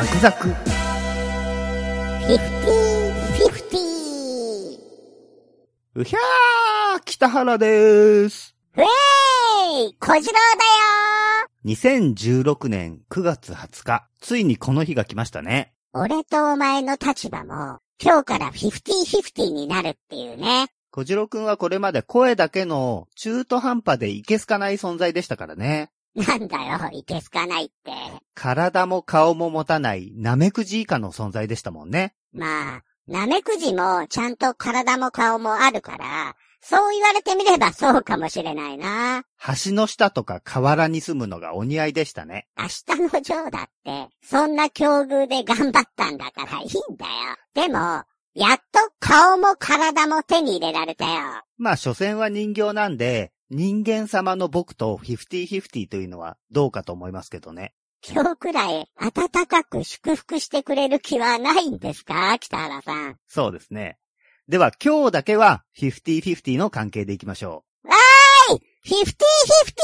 ザクザク。フィフティー、フィフティー。うひゃー北原でーす。ウェーイ小次郎だよ2016年9月20日、ついにこの日が来ましたね。俺とお前の立場も、今日からフィフティーフィフティーになるっていうね。小次郎くんはこれまで声だけの中途半端でいけすかない存在でしたからね。なんだよ、いけすかないって。体も顔も持たないナメクジ以下の存在でしたもんね。まあ、ナメクジもちゃんと体も顔もあるから、そう言われてみればそうかもしれないな。橋の下とか河原に住むのがお似合いでしたね。明日のジョーだって、そんな境遇で頑張ったんだからいいんだよ。でも、やっと顔も体も手に入れられたよ。まあ、所詮は人形なんで、人間様の僕とフィフティフィフティというのはどうかと思いますけどね。今日くらい暖かく祝福してくれる気はないんですか？北原さん。そうですね。では今日だけはフィフティフィフティの関係でいきましょフィフティフィフテ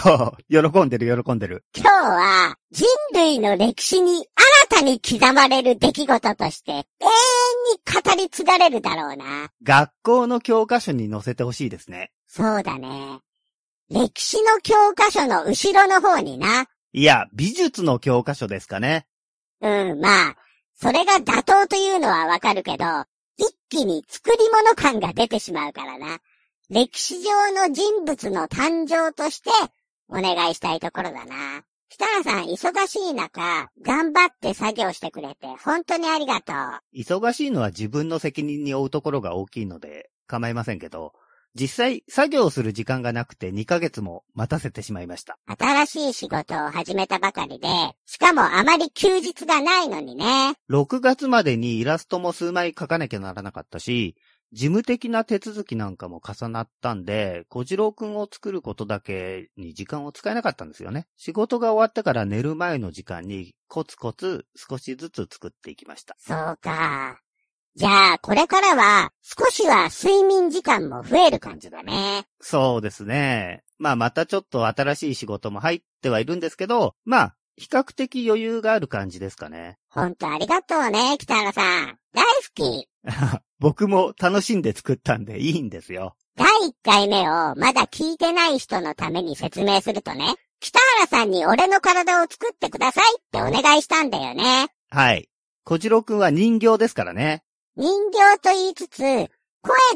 ィだう。喜んでる喜んでる。今日は人類の歴史に新たに刻まれる出来事として永遠に語り継がれるだろうな。学校の教科書に載せてほしいですね。そうだね。歴史の教科書の後ろの方にな。いや、美術の教科書ですかね。うん、まあ、それが妥当というのはわかるけど、一気に作り物感が出てしまうからな。歴史上の人物の誕生として、お願いしたいところだな。北原さん、忙しい中、頑張って作業してくれて、本当にありがとう。忙しいのは自分の責任に負うところが大きいので構いませんけど、実際作業する時間がなくて2ヶ月も待たせてしまいました。新しい仕事を始めたばかりで、しかもあまり休日がないのにね。6月までにイラストも数枚描かなきゃならなかったし、事務的な手続きなんかも重なったんで、小次郎くんを作ることだけに時間を使えなかったんですよね。仕事が終わってから寝る前の時間にコツコツ少しずつ作っていきました。そうか。じゃあ、これからは、少しは睡眠時間も増える感じだね。そうですね。まあまたちょっと新しい仕事も入ってはいるんですけど、まあ、比較的余裕がある感じですかね。ほんとありがとうね、北原さん。大好き。僕も楽しんで作ったんでいいんですよ。第1回目をまだ聞いてない人のために説明するとね、北原さんに俺の体を作ってくださいってお願いしたんだよね。はい。小次郎くんは人形ですからね。人形と言いつつ、声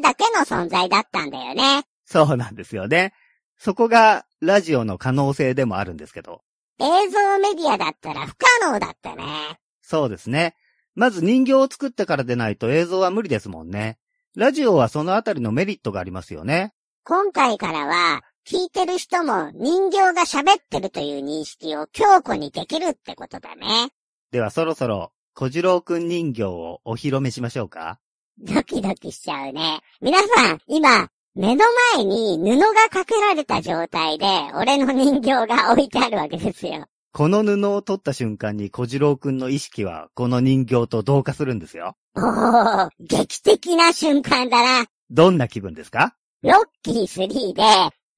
だけの存在だったんだよね。そうなんですよね。そこがラジオの可能性でもあるんですけど。映像メディアだったら不可能だったね。そうですね。まず人形を作ってからでないと映像は無理ですもんね。ラジオはそのあたりのメリットがありますよね。今回からは、聞いてる人も人形が喋ってるという認識を強固にできるってことだね。ではそろそろ小次郎くん人形をお披露目しましょうかドキドキしちゃうね。皆さん、今、目の前に布がかけられた状態で、俺の人形が置いてあるわけですよ。この布を取った瞬間に小次郎くんの意識はこの人形と同化するんですよ。おー、劇的な瞬間だな。どんな気分ですか？ロッキー3で、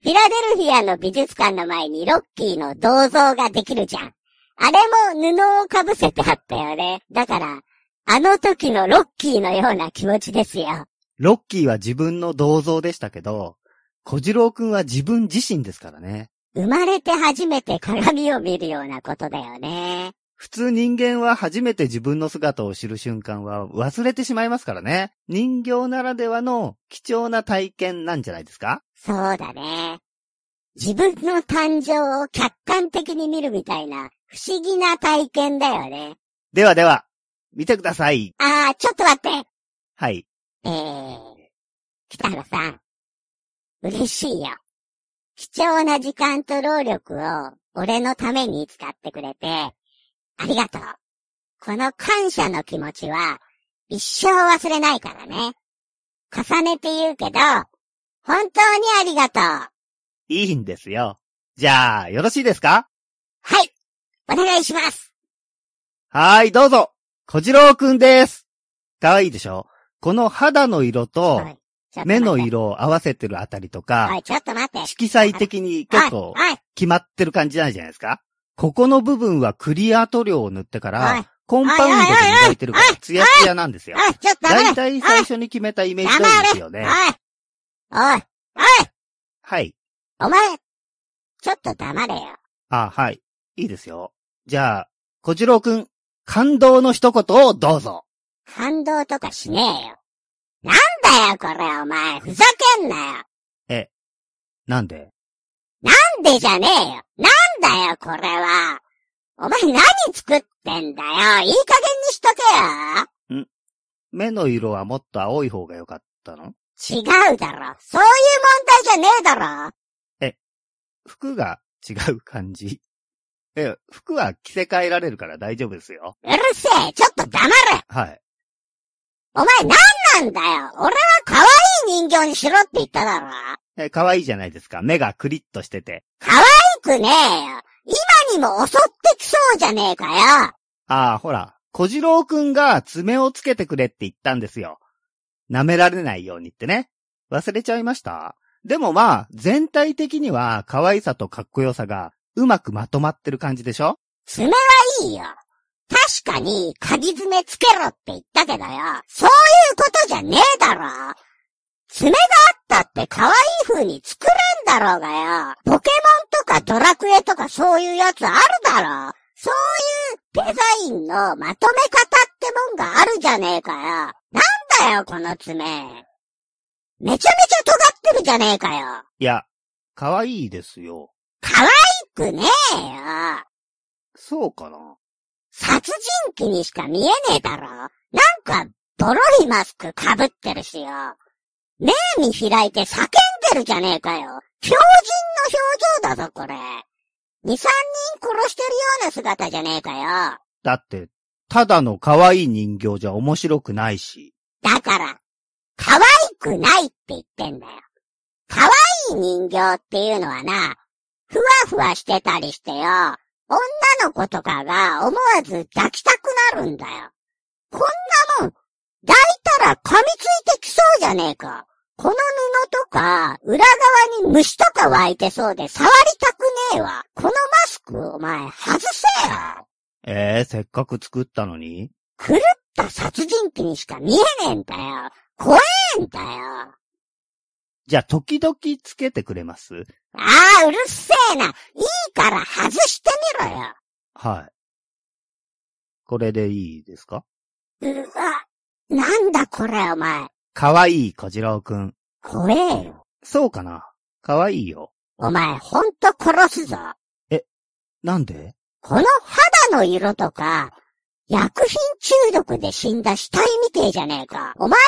フィラデルフィアの美術館の前にロッキーの銅像ができるじゃん。あれも布をかぶせてあったよね。だから、あの時のロッキーのような気持ちですよ。ロッキーは自分の銅像でしたけど、小次郎くんは自分自身ですからね。生まれて初めて鏡を見るようなことだよね。普通人間は初めて自分の姿を知る瞬間は忘れてしまいますからね。人形ならではの貴重な体験なんじゃないですか？そうだね。自分の誕生を客観的に見るみたいな不思議な体験だよね。ではでは、見てください。あー、ちょっと待って。はい。えー、北原さん。嬉しいよ。貴重な時間と労力を俺のために使ってくれて、ありがとう。この感謝の気持ちは一生忘れないからね。重ねて言うけど、本当にありがとう。いいんですよ。じゃあ、よろしいですか？はい。お願いします。はーい、どうぞ。小次郎くんです。かわいいでしょ？この肌の色と目の。色を合わせてるあたりとおか、い、ちょっと待って。色彩的に結構。決まってる感じないじゃないですか？ここの部分はクリア塗料を塗ってから、コンパウンドで磨いてるから、ツヤツヤなんですよ。だいたい最初に決めたイメージ通りですよね。おいおいおいはい。お前ちょっと黙れよ。あ、はい。いいですよ。じゃあ、小次郎くん、感動の一言をどうぞ。感動とかしねえよ。なんだよ、これ、お前。ふざけんなよ。なんで？なんでじゃねえよ。なんだよ、これは。お前何作ってんだよ。いい加減にしとけよ。目の色はもっと青い方が良かったの？違うだろ。そういう問題じゃねえだろ。服が違う感じ？え、服は着せ替えられるから大丈夫ですよ。うるせえ。ちょっと黙れ。はい。お前何なんだよ。俺は可愛い人形にしろって言っただろ。え、可愛いじゃないですか。目がクリッとしてて。可愛くねえよ。今にも襲ってきそうじゃねえかよ。ああ、ほら、小次郎くんが爪をつけてくれって言ったんですよ。舐められないようにってね。忘れちゃいました？でもまあ、全体的には可愛さとかっこよさがうまくまとまってる感じでしょ？爪はいいよ。確かに、鍵爪つけろって言ったけどよ。そういうことじゃねえだろ。爪があったって可愛い風に作れんだろうがよ。ポケモンとかドラクエとかそういうやつあるだろ。そういうデザインのまとめ方ってもんがあるじゃねえかよ。なんだよ、この爪。めちゃめちゃ尖ってるじゃねえかよ。いや、可愛いですよ。可愛くねえよ。そうかな殺人鬼にしか見えねえだろ。なんか、ボロいマスク被ってるしよ。目見開いて叫んでるじゃねえかよ。狂人の表情だぞ、これ。二、三人殺してるような姿じゃねえかよ。だって、ただの可愛い人形じゃ面白くないし。だから、可愛くないって言ってんだよ。可愛い人形っていうのはな、ふわふわしてたりしてよ、女の子とかが思わず抱きたくなるんだよ。こんなもん、抱いたら噛みついてきそうじゃねえか。この布とか、裏側に虫とか湧いてそうで触りたくねえわ。このマスク、お前、外せよ。ええせっかく作ったのに？狂った殺人鬼にしか見えねえんだよ。怖えんだよ。じゃあ、時々つけてくれます？ああ、うるせえな。いいから外してみろよ。はい。これでいいですか？うわ、なんだこれお前。可愛い小次郎くん。怖えよ。そうかな？可愛いよ。お前ほんと殺すぞ。なんで？この肌の色とか、薬品中毒で死んだ死体みてえじゃねえか。お前、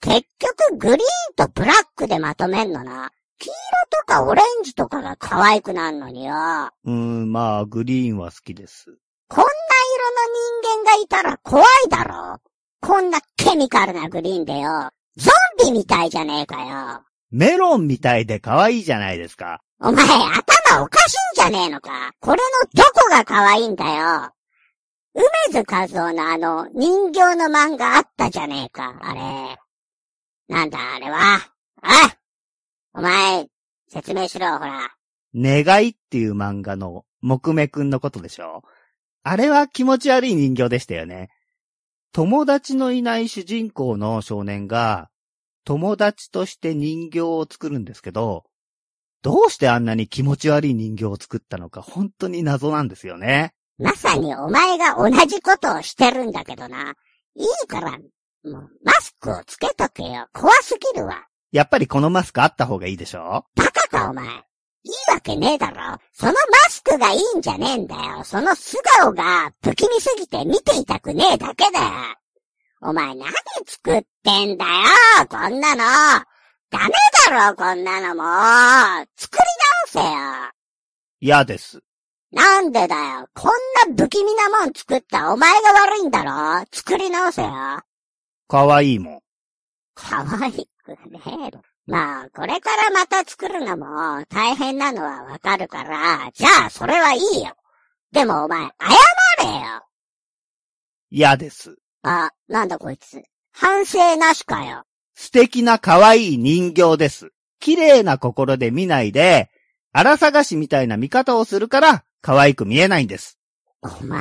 結局グリーンとブラックでまとめんのな。黄色とかオレンジとかが可愛くなんのによ。うーん、まあ、グリーンは好きです。こんな色の人間がいたら怖いだろ。こんなケミカルなグリーンでよ。ゾンビみたいじゃねえかよ。メロンみたいで可愛いじゃないですか。お前、頭おかしいんじゃねえのかこれのどこが可愛いんだよ梅津和夫のあの、人形の漫画あったじゃねえか、あれ。なんだ、あれは。あお前、説明しろ、ほら。願いっていう漫画の木目くんのことでしょ？あれは気持ち悪い人形でしたよね。友達のいない主人公の少年が、友達として人形を作るんですけど、どうしてあんなに気持ち悪い人形を作ったのか本当に謎なんですよね。まさにお前が同じことをしてるんだけどな。いいから、もう、マスクをつけとけよ。怖すぎるわ。やっぱりこのマスクあった方がいいでしょ？バカか、お前。いいわけねえだろ。そのマスクがいいんじゃねえんだよ。その素顔が不気味すぎて見ていたくねえだけだよ。お前何作ってんだよ、こんなの。ダメだろ、こんなのもう。作り直せよ。嫌です。なんでだよ。こんな不気味なもん作ったお前が悪いんだろ作り直せよ。可愛いもん。可愛くねえろ。まあ、これからまた作るのも大変なのはわかるから、じゃあそれはいいよ。でもお前、謝れよ。嫌です。あ、なんだこいつ。反省なしかよ。素敵な可愛い人形です。綺麗な心で見ないで、荒探しみたいな見方をするから可愛く見えないんです。お前。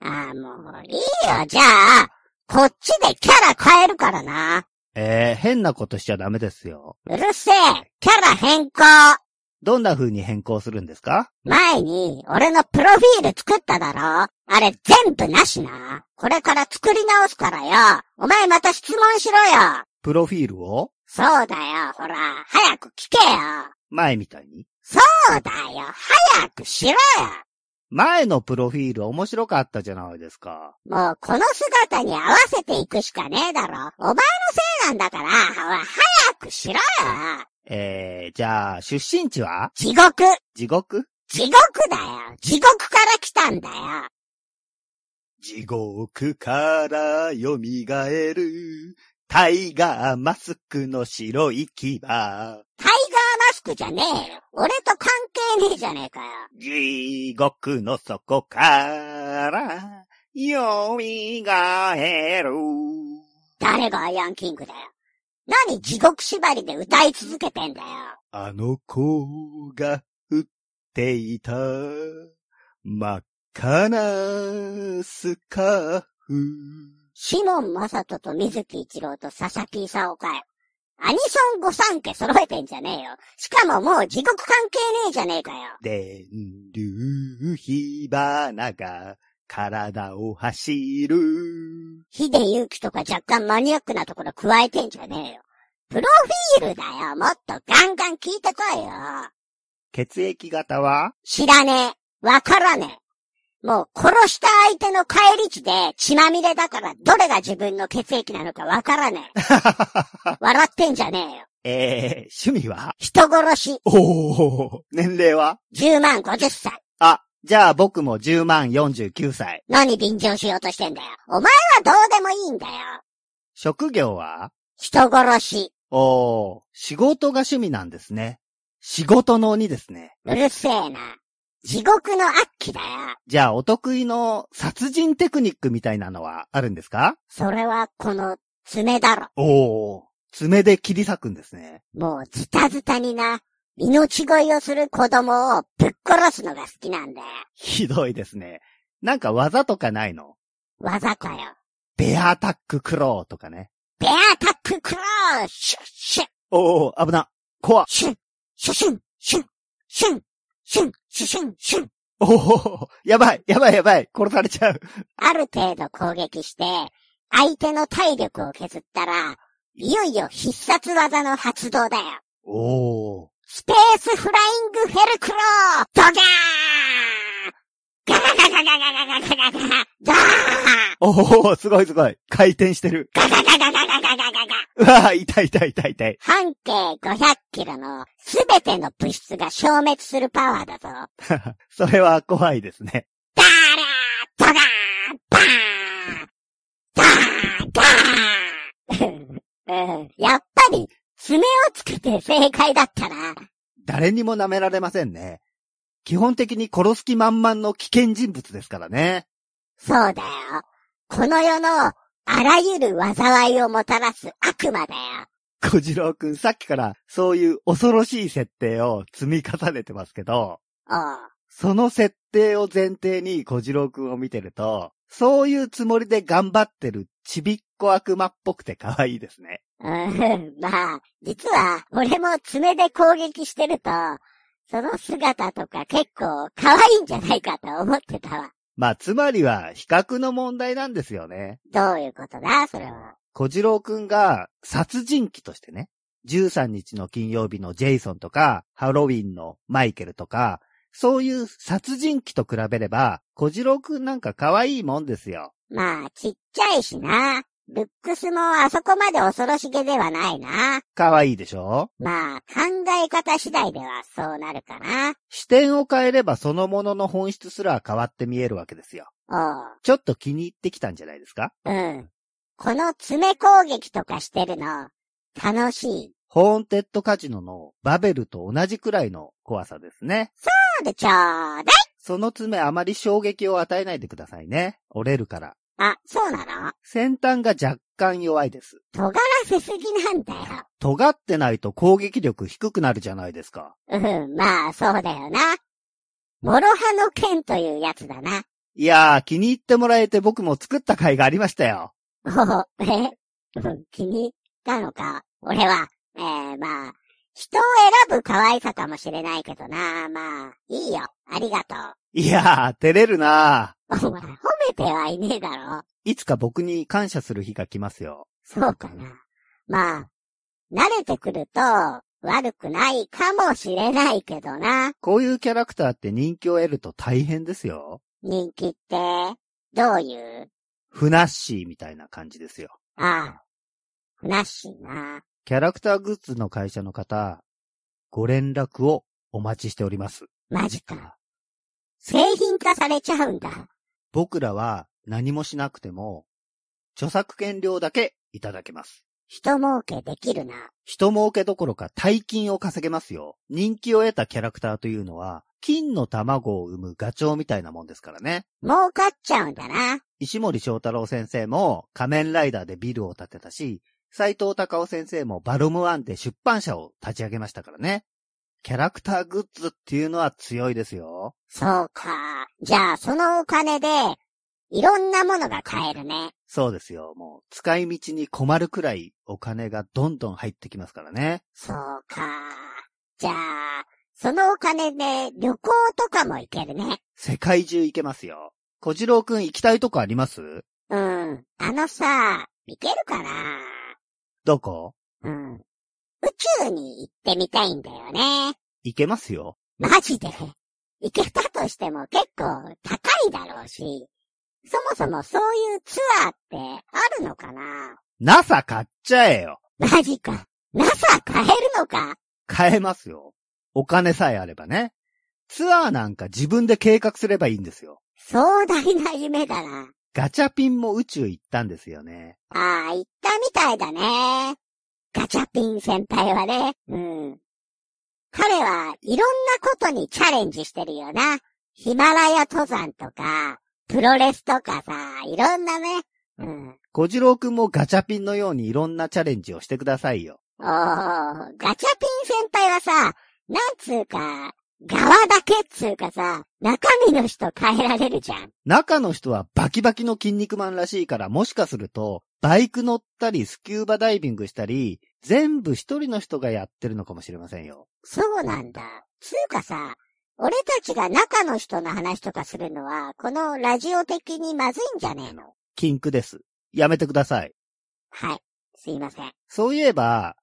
ああ、もういいよ。じゃあ、こっちでキャラ変えるからな。えー、変なことしちゃダメですよ。うるせえ。キャラ変更。どんな風に変更するんですか？前に、俺のプロフィール作っただろあれ全部なしな。これから作り直すからよ。お前また質問しろよ。プロフィールを？そうだよ。ほら、早く聞けよ。前みたいに？そうだよ。早くしろよ。前のプロフィール面白かったじゃないですか。もうこの姿に合わせていくしかねえだろ。お前のせいなんだから、ほら、早くしろよ。えー、じゃあ、出身地は？地獄。地獄？地獄だよ。地獄から来たんだよ。地獄から蘇る、タイガーマスクの白い牙。タクじゃねえよ。俺と関係ねえじゃねえかよ。地獄の底から、蘇る。誰がアイアンキングだよ。何地獄縛りで歌い続けてんだよ。あの子が振っていた真っ赤なスカーフ。シモン・マサトと水木一郎と佐々木勲かよ。アニソン御三家揃えてんじゃねえよ。しかももう地獄関係ねえじゃねえかよ。電流火花が体を走る。ヒデユキとか若干マニアックなところ加えてんじゃねえよ。プロフィールだよ。もっとガンガン聞いてこいよ。血液型は？知らねえ。わからねえ。もう殺した相手の帰り地で血まみれだからどれが自分の血液なのかわからねえ。笑ってんじゃねえよ。えー、趣味は？人殺しおお年齢は？10万50歳。あ、じゃあ僕も10万49歳。何便乗しようとしてんだよ。お前はどうでもいいんだよ。職業は？人殺し。おー、仕事が趣味なんですね。仕事の鬼ですね。うるせえな。地獄の悪鬼だよ。じゃあお得意の殺人テクニックみたいなのはあるんですか？それはこの爪だろ。おー、爪で切り裂くんですね。もうズタズタにな。命乞いをする子供をぶっ殺すのが好きなんだよ。ひどいですね。なんか技とかないの？技かよ。ベアアタッククローとかね。ベアタッククローシュッシュッおー、危な。怖っ。シュンシュシュンシュンシュンシュンシュシュンシュンおー、やばい、やばいやばい。殺されちゃう。ある程度攻撃して、相手の体力を削ったら、いよいよ必殺技の発動だよ。おー。スペースフライングフェルクロードギャーガガガガガガガガガガガガーおー、すごいすごい。回転してる。ガガガガガガガガガガうわー、痛い痛い痛い痛い。半径500キロのすべての物質が消滅するパワーだぞ。それは怖いですね。ダーラードガーバーンダーダーうんやっぱり、爪をつけて正解だったな。誰にも舐められませんね。基本的に殺す気満々の危険人物ですからね。そうだよ。この世のあらゆる災いをもたらす悪魔だよ。小次郎くんさっきからそういう恐ろしい設定を積み重ねてますけど、おうその設定を前提に小次郎くんを見てると、そういうつもりで頑張ってるちびっこ悪魔っぽくて可愛いですね。うん、まあ、実は、俺も爪で攻撃してると、その姿とか結構可愛いんじゃないかと思ってたわ。まあ、つまりは比較の問題なんですよね。どういうことだ？それは。小次郎くんが殺人鬼としてね、13日の金曜日のジェイソンとか、ハロウィンのマイケルとか、そういう殺人鬼と比べれば、小次郎くんなんか可愛いもんですよ。まあ、ちっちゃいしな。ルックスもあそこまで恐ろしげではないな。可愛いでしょ？まあ、考え方次第ではそうなるかな。視点を変えればそのものの本質すら変わって見えるわけですよ。おちょっと気に入ってきたんじゃないですか？う。うん。この爪攻撃とかしてるの、楽しい。ホーンテッドカジノのバベルと同じくらいの怖さですね。そうでちょうだいその爪あまり衝撃を与えないでくださいね。折れるから。あ、そうなの？先端が若干弱いです。尖らせすぎなんだよ。尖ってないと攻撃力低くなるじゃないですか。うん、まあ、そうだよな。諸刃の剣というやつだな。いやー、気に入ってもらえて僕も作った甲斐がありましたよ。おお、え？うん気に入ったのか俺は、えー、まあ、人を選ぶ可愛さかもしれないけどな。まあ、いいよ。ありがといやー、照れるなう。お前、褒めてはいねえだろ。いつか僕に感謝する日が来ますよ。そうかな。まあ、慣れてくると、悪くないかもしれないけどな。こういうキャラクターって人気を得ると大変ですよ。人気って、どういう？ふなっしーみたいな感じですよ。ああ、ふなっしーな。キャラクターグッズの会社の方、ご連絡をお待ちしております。マジか。製品化されちゃうんだ。僕らは何もしなくても、著作権料だけいただけます。人儲けできるな。人儲けどころか大金を稼げますよ。人気を得たキャラクターというのは、金の卵を産むガチョウみたいなもんですからね。儲かっちゃうんだな。石森章太郎先生も仮面ライダーでビルを建てたし、斎藤隆夫先生もバルムワンで出版社を立ち上げましたからね。キャラクターグッズっていうのは強いですよ。そうか。じゃあ、そのお金で、いろんなものが買えるね。そうですよ。もう使い道に困るくらいお金がどんどん入ってきますからね。そうか。じゃあ、そのお金で旅行とかも行けるね。世界中行けますよ。小次郎くん行きたいとこあります？うん。あのさ、行けるかな？どこ？うん。宇宙に行ってみたいんだよね。行けますよ。マジで。行けたとしても結構高いだろうし、そもそもそういうツアーってあるのかな？NASA 買っちゃえよ。マジか。NASA 買えるのか？買えますよ。お金さえあればね。ツアーなんか自分で計画すればいいんですよ。壮大な夢だな。ガチャピンも宇宙行ったんですよね。ああ、行ったみたいだね。ガチャピン先輩はね。うん。彼はいろんなことにチャレンジしてるよな。ヒマラヤ登山とか、プロレスとかさ、いろんなね。うん。小次郎くんもガチャピンのようにいろんなチャレンジをしてくださいよ。おー、ガチャピン先輩はさ、なんつうか、側だけっつうかさ、中身の人変えられるじゃん。中の人はバキバキの筋肉マンらしいから、もしかすると、バイク乗ったり、スキューバダイビングしたり、全部一人の人がやってるのかもしれませんよ。そうなんだ。つうかさ、俺たちが中の人の話とかするのは、このラジオ的にまずいんじゃねえの？キンクです。やめてください。はい。すいません。そういえば、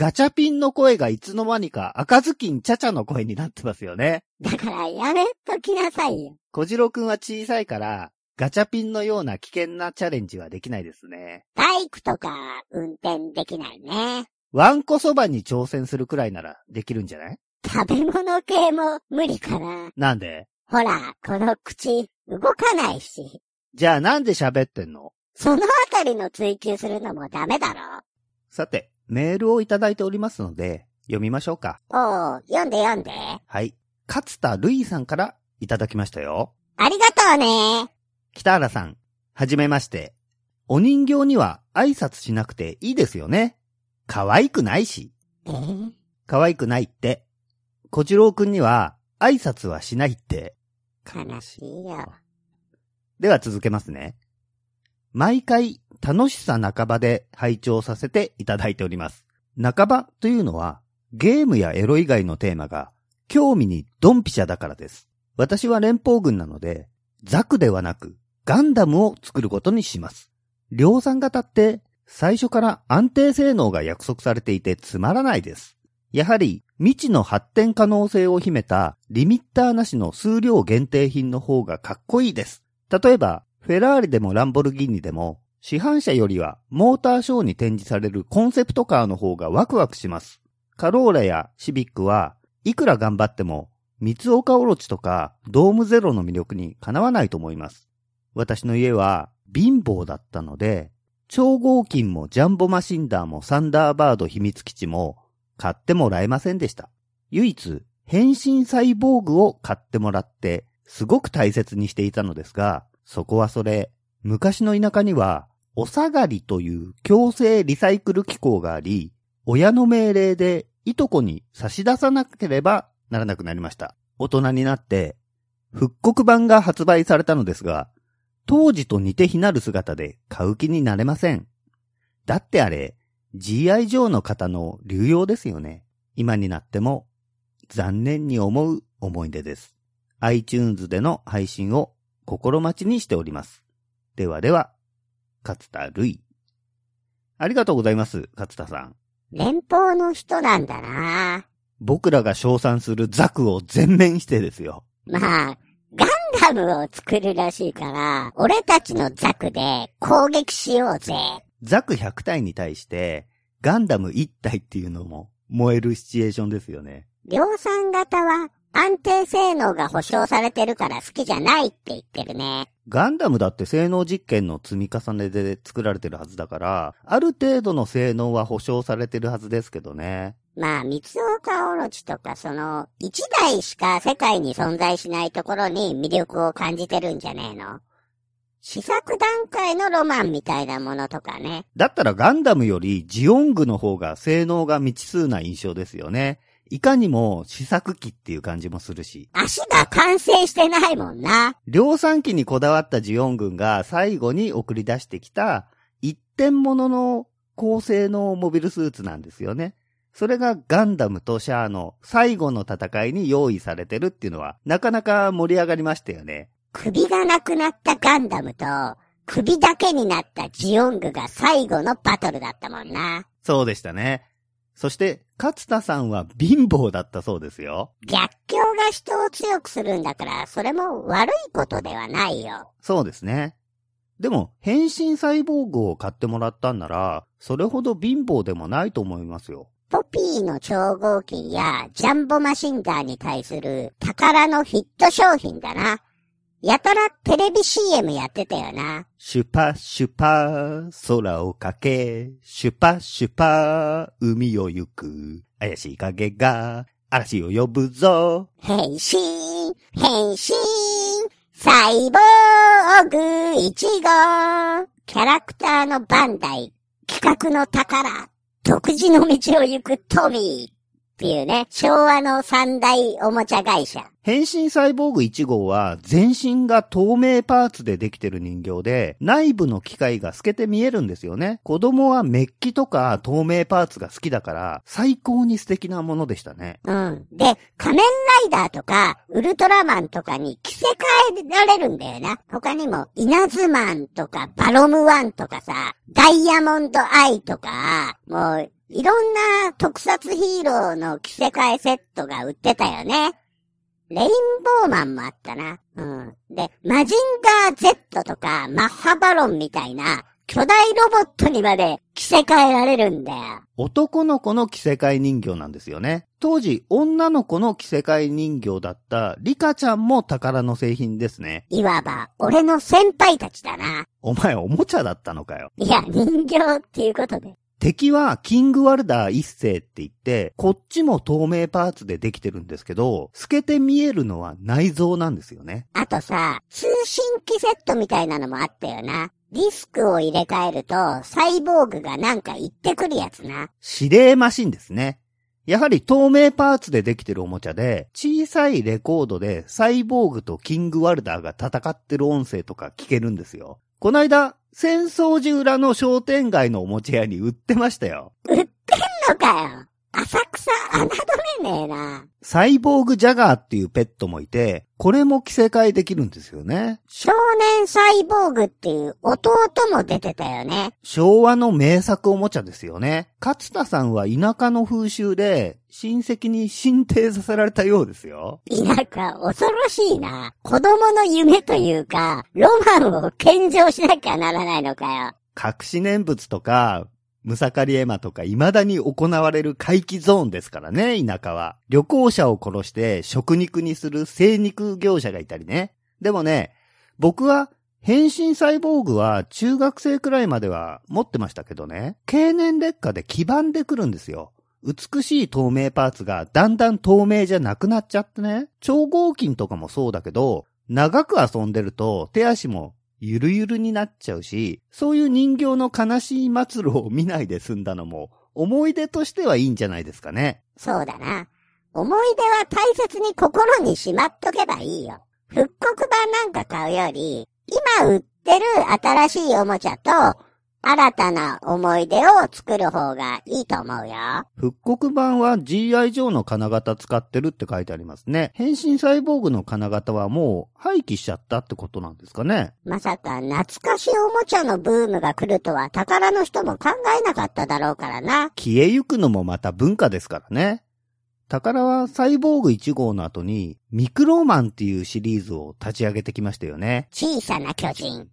ガチャピンの声がいつの間にか赤ずきんちゃちゃの声になってますよね。だからやめときなさいよ。小次郎くんは小さいから、ガチャピンのような危険なチャレンジはできないですね。バイクとか運転できないね。ワンコそばに挑戦するくらいならできるんじゃない？食べ物系も無理かな。なんで？ほら、この口、動かないし。じゃあなんで喋ってんの？そのあたりの追求するのもダメだろ。さて、メールをいただいておりますので、読みましょうか。おう、読んで読んで。はい。勝田るいさんからいただきましたよ。ありがとうね。北原さん、はじめまして。お人形には挨拶しなくていいですよね。可愛くないし。え？ー可愛くないって。小次郎くんには挨拶はしないって。悲しいよ。では続けますね。毎回楽しさ半ばで拝聴させていただいております。半ばというのはゲームやエロ以外のテーマが興味にドンピシャだからです。私は連邦軍なのでザクではなくガンダムを作ることにします。量産型って最初から安定性能が約束されていてつまらないです。やはり未知の発展可能性を秘めたリミッターなしの数量限定品の方がかっこいいです。例えば、フェラーリでもランボルギーニでも、市販車よりはモーターショーに展示されるコンセプトカーの方がワクワクします。カローラやシビックはいくら頑張っても、三岡オロチとかドームゼロの魅力にかなわないと思います。私の家は貧乏だったので、超合金もジャンボマシンダーもサンダーバード秘密基地も買ってもらえませんでした。唯一、変身サイボーグを買ってもらって、すごく大切にしていたのですが、そこはそれ、昔の田舎には、お下がりという強制リサイクル機構があり、親の命令でいとこに差し出さなければならなくなりました。大人になって、復刻版が発売されたのですが、当時と似て非なる姿で買う気になれません。だってあれ、GI 上の方の流用ですよね。今になっても残念に思う思い出です。iTunes での配信を心待ちにしております。ではでは、勝田るい。ありがとうございます、勝田さん。連邦の人なんだな僕らが称賛するザクを全面否定ですよ。まあ、ガンダムを作るらしいから、俺たちのザクで攻撃しようぜ。ザク100体に対して、ガンダム1体っていうのも燃えるシチュエーションですよね。量産型は安定性能が保証されてるから好きじゃないって言ってるね。ガンダムだって性能実験の積み重ねで作られてるはずだから、ある程度の性能は保証されてるはずですけどね。まあ、三岡オロチとか、その、一台しか世界に存在しないところに魅力を感じてるんじゃねえの試作段階のロマンみたいなものとかね。だったらガンダムよりジオングの方が性能が未知数な印象ですよね。いかにも試作機っていう感じもするし。足が完成してないもんな。量産機にこだわったジオン軍が最後に送り出してきた一点物の高性能モビルスーツなんですよね。それがガンダムとシャアの最後の戦いに用意されてるっていうのはなかなか盛り上がりましたよね。首がなくなったガンダムと、首だけになったジオングが最後のバトルだったもんな。そうでしたね。そして、勝田さんは貧乏だったそうですよ。逆境が人を強くするんだから、それも悪いことではないよ。そうですね。でも、変身サイボーグを買ってもらったんなら、それほど貧乏でもないと思いますよ。ポピーの超合金やジャンボマシンガーに対する宝のヒット商品だな。やたらテレビ CM やってたよな。シュパシュパ空をかけ、シュパシュパ海を行く。怪しい影が嵐を呼ぶぞ。変身変身サイボーグ1号キャラクターのバンダイ企画の宝独自の道を行くトミーっていうね、昭和の三大おもちゃ会社。変身サイボーグ1号は全身が透明パーツでできてる人形で内部の機械が透けて見えるんですよね。子供はメッキとか透明パーツが好きだから最高に素敵なものでしたね。うん。で、仮面ライダーとか、ウルトラマンとかに着せ替えられるんだよな。他にも、イナズマンとか、バロムワンとかさ、ダイヤモンドアイとか、もう、いろんな特撮ヒーローの着せ替えセットが売ってたよね。レインボーマンもあったな。うん。で、マジンガー Z とか、マッハバロンみたいな、巨大ロボットにまで着せ替えられるんだよ。男の子の着せ替え人形なんですよね。当時、女の子の着せ替え人形だったリカちゃんも宝の製品ですね。いわば、俺の先輩たちだな。お前おもちゃだったのかよ。いや、人形っていうことで。敵はキングワルダー一世って言って、こっちも透明パーツでできてるんですけど、透けて見えるのは内臓なんですよね。あとさ、通信機セットみたいなのもあったよな。ディスクを入れ替えると、サイボーグがなんか言ってくるやつな。指令マシンですね。やはり透明パーツでできてるおもちゃで、小さいレコードでサイボーグとキングワルダーが戦ってる音声とか聞けるんですよ。こないだ、戦争時裏の商店街のおもちゃ屋に売ってましたよ。売ってんのかよ。浅草、侮れねえな。サイボーグジャガーっていうペットもいて、これも着せ替えできるんですよね。少年サイボーグっていう弟も出てたよね。昭和の名作おもちゃですよね。勝田さんは田舎の風習で親戚に進呈させられたようですよ。田舎、恐ろしいな。子供の夢というか、ロマンを献上しなきゃならないのかよ。隠し念仏とか、ムサカリエマとか未だに行われる回帰ゾーンですからね、田舎は。旅行者を殺して食肉にする精肉業者がいたりね。でもね、僕は変身サイボーグは中学生くらいまでは持ってましたけどね、経年劣化で黄ばんでくるんですよ。美しい透明パーツがだんだん透明じゃなくなっちゃってね。超合金とかもそうだけど、長く遊んでると手足もゆるゆるになっちゃうし、そういう人形の悲しい末路を見ないで済んだのも、思い出としてはいいんじゃないですかね。そうだな。思い出は大切に心にしまっとけばいいよ。復刻版なんか買うより、今売ってる新しいおもちゃと、新たな思い出を作る方がいいと思うよ。復刻版は GI 上の金型使ってるって書いてありますね。変身サイボーグの金型はもう廃棄しちゃったってことなんですかね。まさか懐かしいおもちゃのブームが来るとは宝の人も考えなかっただろうからな。消えゆくのもまた文化ですからね。宝はサイボーグ1号の後にミクロマンっていうシリーズを立ち上げてきましたよね。小さな巨人。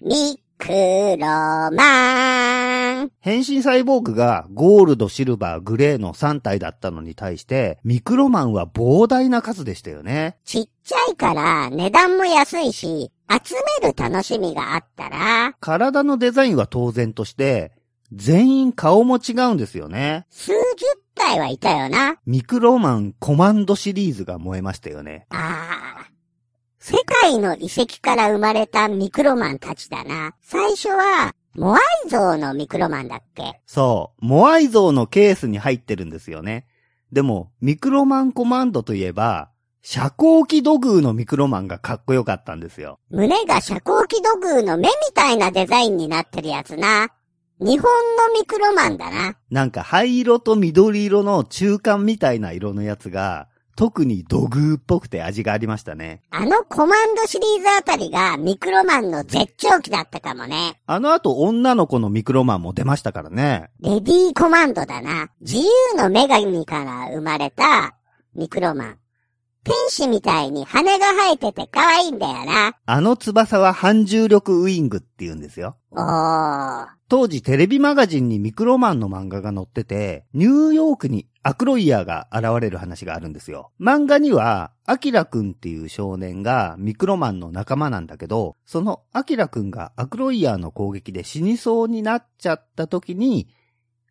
ミクロマン。変身サイボーグがゴールド、シルバー、グレーの3体だったのに対して、ミクロマンは膨大な数でしたよね。ちっちゃいから値段も安いし、集める楽しみがあったら、体のデザインは当然として、全員顔も違うんですよね。数十体はいたよな。ミクロマンコマンドシリーズが燃えましたよね。ああ。世界の遺跡から生まれたミクロマンたちだな。最初は、モアイ像のミクロマンだっけ？そう、モアイ像のケースに入ってるんですよね。でも、ミクロマンコマンドといえば、遮光器土偶のミクロマンがかっこよかったんですよ。胸が遮光器土偶の目みたいなデザインになってるやつな。日本のミクロマンだな。なんか灰色と緑色の中間みたいな色のやつが、特に土偶っぽくて味がありましたね。あのコマンドシリーズあたりがミクロマンの絶頂期だったかもね。あの後女の子のミクロマンも出ましたからね。レディーコマンドだな。自由の女神から生まれたミクロマン。天使みたいに羽が生えてて可愛いんだよな。あの翼は反重力ウイングって言うんですよ。おー。当時テレビマガジンにミクロマンの漫画が載ってて、ニューヨークにアクロイヤーが現れる話があるんですよ。漫画には、アキラくんっていう少年がミクロマンの仲間なんだけど、そのアキラくんがアクロイヤーの攻撃で死にそうになっちゃった時に、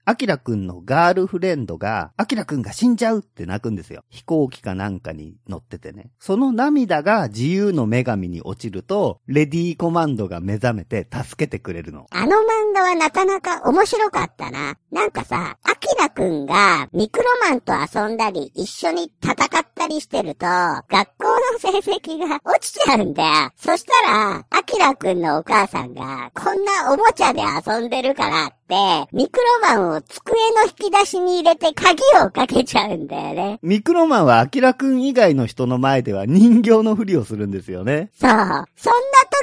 アキラくんのガールフレンドが、アキラくんが死んじゃうって泣くんですよ。飛行機かなんかに乗っててね。その涙が自由の女神に落ちると、レディーコマンドが目覚めて助けてくれるの。あの漫画はなかなか面白かったな。なんかさ、アキラくんがミクロマンと遊んだり一緒に戦ったりしてると、学校の成績が落ちちゃうんだよ。そしたら、アキラくんのお母さんが、こんなおもちゃで遊んでるから、ミクロマンを机の引き出しに入れて鍵をかけちゃうんだよね。ミクロマンはアキラくん以外の人の前では人形のふりをするんですよね。そう。そんな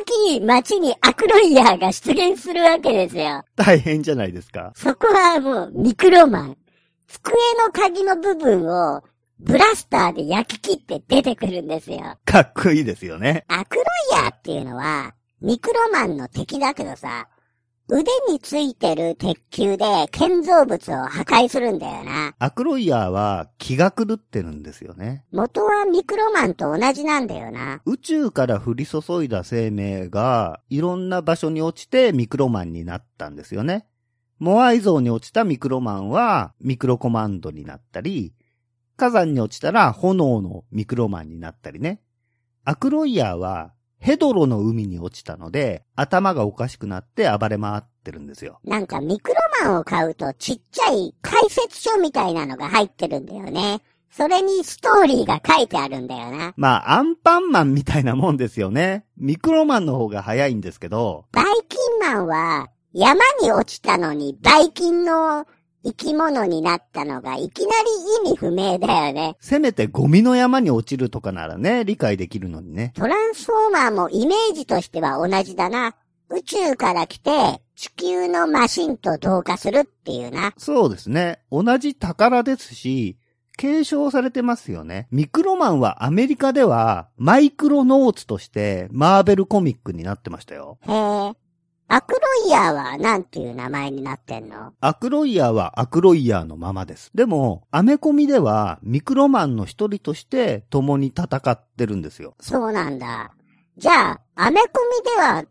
時、街にアクロイヤーが出現するわけですよ。大変じゃないですか。そこはもうミクロマン。机の鍵の部分をブラスターで焼き切って出てくるんですよ。かっこいいですよね。アクロイヤーっていうのはミクロマンの敵だけどさ、腕についてる鉄球で建造物を破壊するんだよな。アクロイヤーは気が狂ってるんですよね。元はミクロマンと同じなんだよな。宇宙から降り注いだ生命がいろんな場所に落ちてミクロマンになったんですよね。モアイ像に落ちたミクロマンはミクロコマンドになったり、火山に落ちたら炎のミクロマンになったりね。アクロイヤーはヘドロの海に落ちたので頭がおかしくなって暴れ回ってるんですよ。なんかミクロマンを買うとちっちゃい解説書みたいなのが入ってるんだよね。それにストーリーが書いてあるんだよな。まあ、アンパンマンみたいなもんですよね。ミクロマンの方が早いんですけど、バイキンマンは山に落ちたのにバイキンの生き物になったのがいきなり意味不明だよね。せめてゴミの山に落ちるとかならね、理解できるのにね。トランスフォーマーもイメージとしては同じだな。宇宙から来て地球のマシンと同化するっていうな。そうですね。同じ宝ですし、継承されてますよね。ミクロマンはアメリカではマイクロノーツとしてマーベルコミックになってましたよ。へえ。アクロイヤーはなんていう名前になってんの？アクロイヤーはアクロイヤーのままです。でも、アメコミではミクロマンの一人として共に戦ってるんですよ。そうなんだ。じゃあ、アメコミでは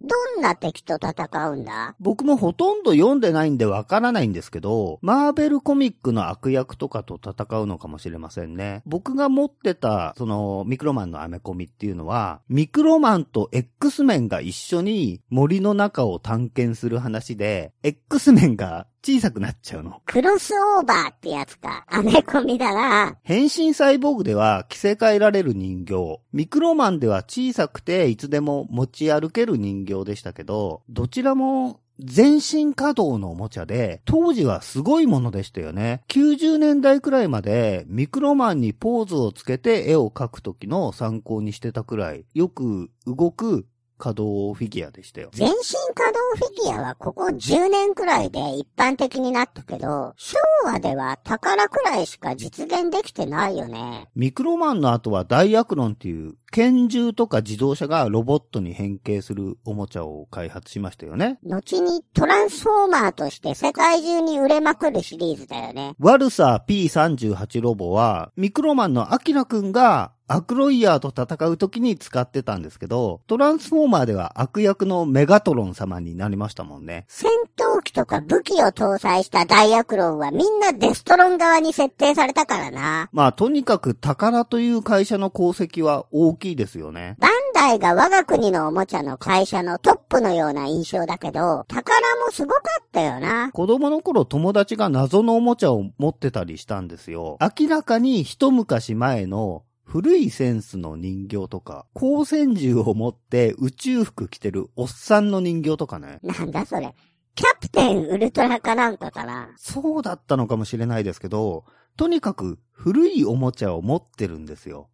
どんな敵と戦うんだ？僕もほとんど読んでないんでわからないんですけど、マーベルコミックの悪役とかと戦うのかもしれませんね。僕が持ってた、その、ミクロマンのアメコミっていうのは、ミクロマンと X メンが一緒に森の中を探検する話で、X メンが小さくなっちゃうの。クロスオーバーってやつか。アメコミだな。変身サイボーグでは着せ替えられる人形。ミクロマンでは小さくていつでも持ち歩ける人形でしたけど、どちらも全身稼働のおもちゃで、当時はすごいものでしたよね。90年代くらいまでミクロマンにポーズをつけて絵を描く時の参考にしてたくらい、よく動く稼働フィギュアでしたよ。全身可動フィギュアはここ10年くらいで一般的になったけど、昭和では宝くらいしか実現できてないよね。ミクロマンの後はダイアクロンっていう拳銃とか自動車がロボットに変形するおもちゃを開発しましたよね。後にトランスフォーマーとして世界中に売れまくるシリーズだよね。ワルサー P38 ロボはミクロマンのアキラくんがアクロイヤーと戦う時に使ってたんですけど、トランスフォーマーでは悪役のメガトロン様になりましたもんね。戦闘機とか武器を搭載したダイアクロンはみんなデストロン側に設定されたからな。まあとにかく宝という会社の功績は大きいですよね。バンダイが我が国のおもちゃの会社のトップのような印象だけど、宝もすごかったよな。子供の頃友達が謎のおもちゃを持ってたりしたんですよ。明らかに一昔前の古いセンスの人形とか、光線銃を持って宇宙服着てるおっさんの人形とかね。なんだそれ。キャプテンウルトラかなんかかな。そうだったのかもしれないですけど、とにかく古いおもちゃを持ってるんですよ。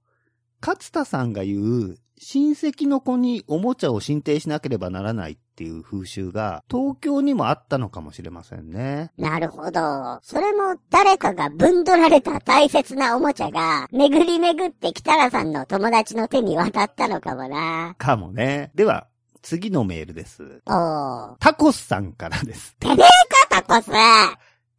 勝田さんが言う、親戚の子におもちゃを進呈しなければならないっていう風習が東京にもあったのかもしれませんね。なるほど。それも誰かがぶんどられた大切なおもちゃが巡り巡って北原さんの友達の手に渡ったのかもな。かもね。では、次のメールです。おー。タコスさんからです。てめえかタコス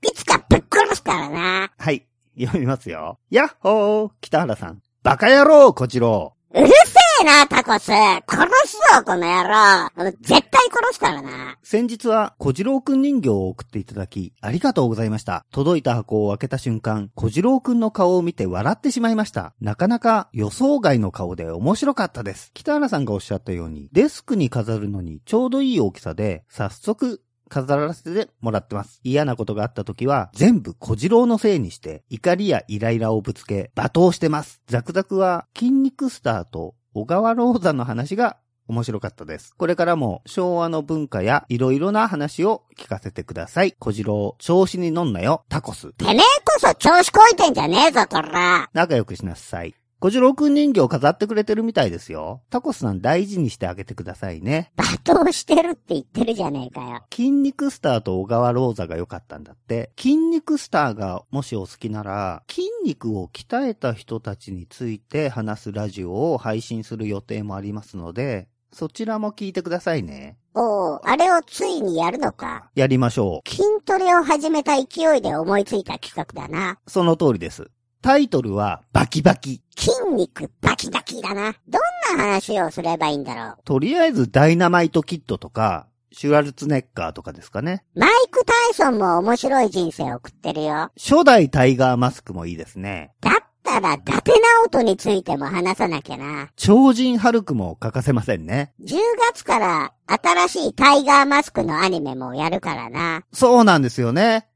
いつかぶっ殺すからな。はい。読みますよ。やっほー北原さん。バカ野郎、こちろうるせえな、タコス殺すぞ、この野郎絶対殺すからな。先日は小次郎くん人形を送っていただき、ありがとうございました。届いた箱を開けた瞬間、小次郎くんの顔を見て笑ってしまいました。なかなか予想外の顔で面白かったです。北原さんがおっしゃったように、デスクに飾るのにちょうどいい大きさで、早速、飾らせてもらってます。嫌なことがあった時は、全部小次郎のせいにして、怒りやイライラをぶつけ、罵倒してます。ザクザクは、筋肉スターと小川ローザの話が面白かったです。これからも昭和の文化やいろいろな話を聞かせてください。小次郎、調子に乗んなよ、タコス。てめえこそ調子こいてんじゃねえぞ、こら。仲良くしなさい。小次郎くん人形飾ってくれてるみたいですよ。タコスさん大事にしてあげてくださいね。罵倒してるって言ってるじゃねえかよ。筋肉スターと小川ローザが良かったんだって。筋肉スターがもしお好きなら、筋肉を鍛えた人たちについて話すラジオを配信する予定もありますので、そちらも聞いてくださいね。おう、あれをついにやるのか。やりましょ筋トレを始めた勢いで思いついた企画だな。う。その通りです。タイトルは、バキバキ。筋肉バキバキだな。どんな話をすればいいんだろう。とりあえず、ダイナマイトキットとか、シュワルツネッカーとかですかね。マイク・タイソンも面白い人生を送ってるよ。初代タイガーマスクもいいですね。だったら、伊達直人についても話さなきゃな。超人ハルクも欠かせませんね。10月から新しいタイガーマスクのアニメもやるからな。そうなんですよね。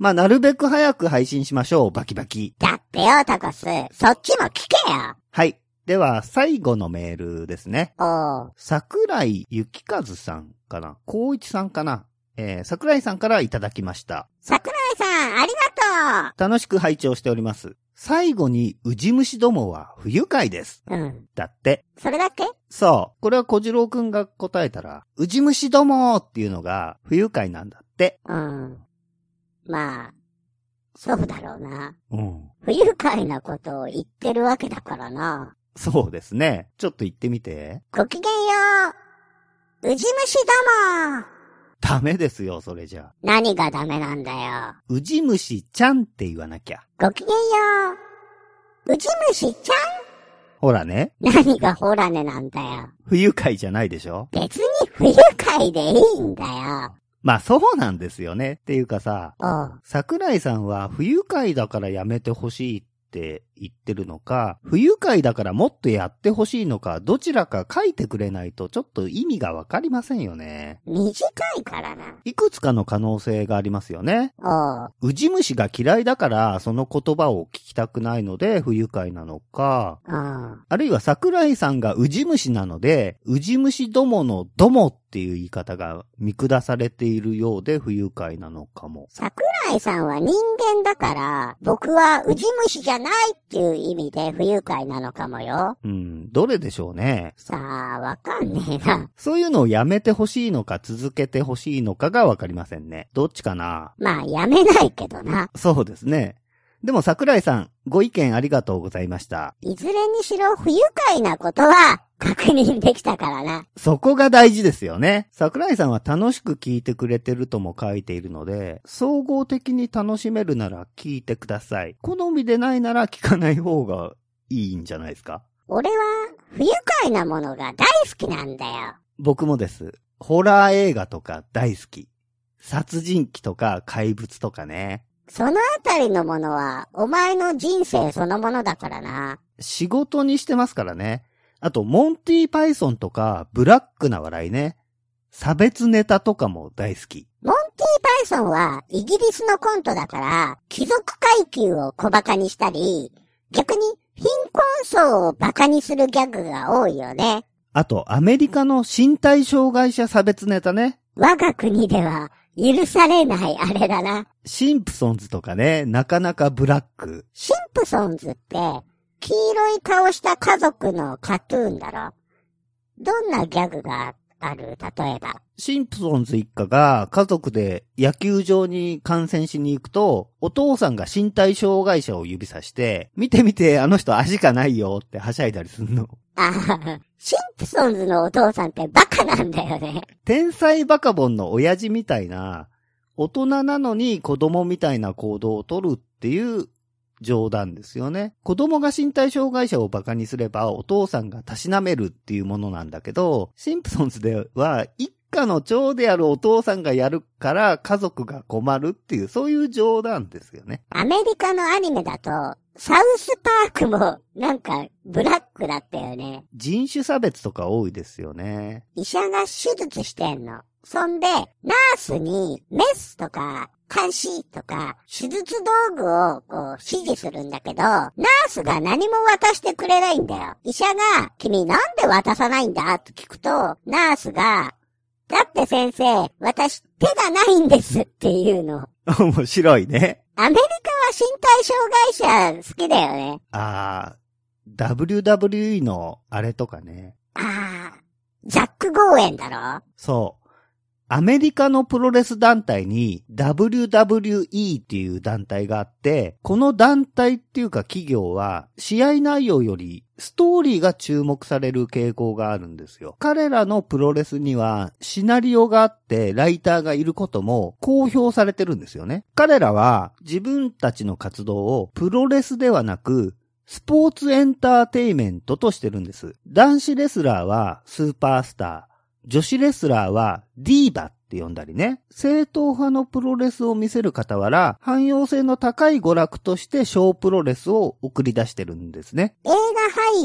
まあ、なるべく早く配信しましょう、バキバキ。だってよ、タコス。そっちも聞けよ。はい。では、最後のメールですね。おう。桜井ゆきかずさんかな光一さんかなえー、桜井さんからいただきました。桜井さん、ありが楽しく拝聴しております。最後に、ウジ虫どもは不愉快です。とう。うん。だって。それだけ？そう。これは小次郎くんが答えたら、ウジ虫どもっていうのが不愉快なんだって。うん。まあ、そうだろうな。うん。不愉快なことを言ってるわけだからな。そうですね。ちょっと言ってみて。ごきげんよう。ウジ虫ども。ダメですよ、それじゃ。何がダメなんだよ。ウジ虫ちゃんって言わなきゃ。ごきげんよう。ウジ虫ちゃほらね。ん何がホラネなんだよ。不愉快じゃないでしょ別に不愉快でいいんだよ。まあそうなんですよね。っていうかさ、おう。桜井さんは不愉快だからやめてほしいって言ってるのか、不愉快だからもっとやってほしいのか、どちらか書いてくれないとちょっと意味がわかりませんよね。短いからな。いくつかの可能性がありますよね。おう。ウジ虫が嫌いだから、その言葉を聞きたくないので不愉快なのか、うん。あるいは桜井さんがウジ虫なので、ウジ虫どものどもっていう言い方が見下されているようで不愉快なのかも。桜井さんは人間だから、僕はウジ虫じゃないっていう意味で不愉快なのかもよ。うん、どれでしょうね。さあ、わかんねえな。そういうのをやめてほしいのか続けてほしいのかがわかりませんね。どっちかなまあ、やめないけどな。そうですね。でも桜井さん、ご意見ありがとうございました。いずれにしろ不愉快なことは確認できたからな。そこが大事ですよね。桜井さんは楽しく聞いてくれてるとも書いているので、総合的に楽しめるなら聞いてください。好みでないなら聞かない方がいいんじゃないですか？俺は不愉快なものが大好きなんだよ。僕もです。ホラー映画とか大好き。殺人鬼とか怪物とかね。そのあたりのものは、お前の人生そのものだからな。仕事にしてますからね。あと、モンティパイソンとか、ブラックな笑いね。差別ネタとかも大好き。モンティパイソンはイギリスのコントだから、貴族階級を小馬鹿にしたり、逆に貧困層を馬鹿にするギャグが多いよね。あと、アメリカの身体障害者差別ネタね。我が国では許されないあれだな。シンプソンズとかね、なかなかブラック。シンプソンズって、黄色い顔した家族のカトゥーンだろ。どんなギャグがある？例えば。シンプソンズ一家が家族で野球場に観戦しに行くと、お父さんが身体障害者を指さして、見て見て、あの人足がないよってはしゃいだりするの。ああ、シンプソンズのお父さんってバカなんだよね。天才バカボンの親父みたいな、大人なのに子供みたいな行動をとるっていう冗談ですよね。子供が身体障害者を馬鹿にすればお父さんがたしなめるっていうものなんだけど、シンプソンズでは一家の長であるお父さんがやるから家族が困るっていう、そういう冗談ですよね。アメリカのアニメだと、サウスパークもなんかブラックだったよね。人種差別とか多いですよね。医者が手術してんの。そんで、ナースにメスとか、監視とか、手術道具をこう指示するんだけど、ナースが何も渡してくれないんだよ。医者が、君なんで渡さないんだ？って聞くと、ナースが、だって先生、私手がないんですっていうの。面白いね。アメリカは身体障害者好きだよね。あー、WWE のあれとかね。ああ、ザック・ゴーエンだろ？そう。アメリカのプロレス団体に WWE っていう団体があって、この団体っていうか企業は試合内容よりストーリーが注目される傾向があるんですよ。彼らのプロレスにはシナリオがあってライターがいることも公表されてるんですよね。彼らは自分たちの活動をプロレスではなくスポーツエンターテイメントとしてるんです。男子レスラーはスーパースター。女子レスラーはディーバって呼んだりね。正統派のプロレスを見せる傍ら、汎用性の高い娯楽として小プロレスを送り出してるんですね。映画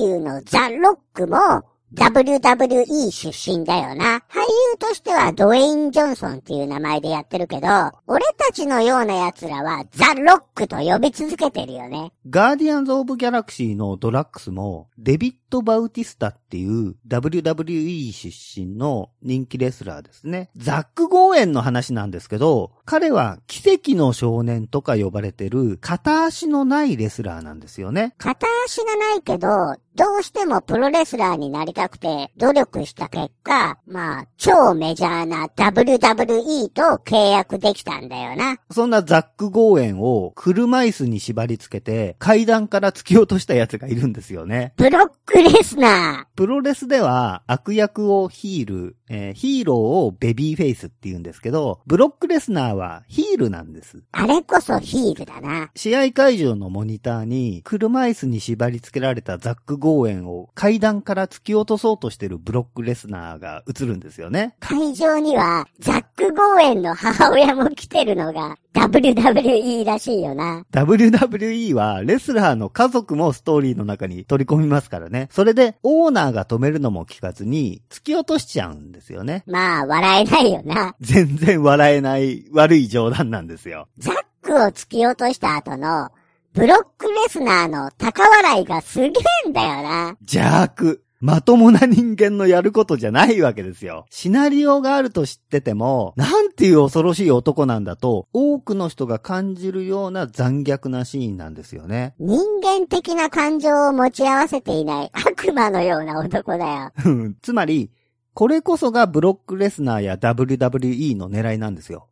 俳優のザ・ロックも WWE 出身だよな。俳優としてはドウェイン・ジョンソンっていう名前でやってるけど、俺たちのような奴らはザ・ロックと呼び続けてるよね。ガーディアンズ・オブ・ギャラクシーのドラックスも、デビッド・バウティスタっていう WWE 出身の人気レスラーですね。ザック・ゴーエンの話なんですけど、彼は奇跡の少年とか呼ばれてる片足のないレスラーなんですよね。片足がないけど、どうしてもプロレスラーになりたくて努力した結果、まあ、超メジャーな WWE と契約できたんだよな。そんなザック・ゴーエンを車椅子に縛り付けて階段から突き落としたやつがいるんですよね。ブロック・レスナー。プロレスでは悪役をヒール、えーヒーローをベビーフェイスって言うんですけど、ブロックレスナーはヒールなんです。ー。あれこそヒールだな。試合会場のモニターに車椅子に縛り付けられたザック・ゴーエンを階段から突き落とそうとしてるブロックレスナーが映るんですよね。会場には、ザック・ゴーエンの母親も来てるのが、WWE らしいよな。WWE はレスラーの家族もストーリーの中に取り込みますからね。それでオーナーが止めるのも聞かずに突き落としちゃうんですよね。まあ、笑えないよな。全然笑えない悪い冗談なんですよ。ザックを突き落とした後の、ブロックレスナーの高笑いがすげえんだよな。邪悪。まともな人間のやることじゃないわけですよ。シナリオがあると知ってても、なんていう恐ろしい男なんだと、多くの人が感じるような残虐なシーンなんですよね。人間的な感情を持ち合わせていない悪魔のような男だよ。うんつまり、これこそがブロックレスナーや WWE の狙いなんですよ。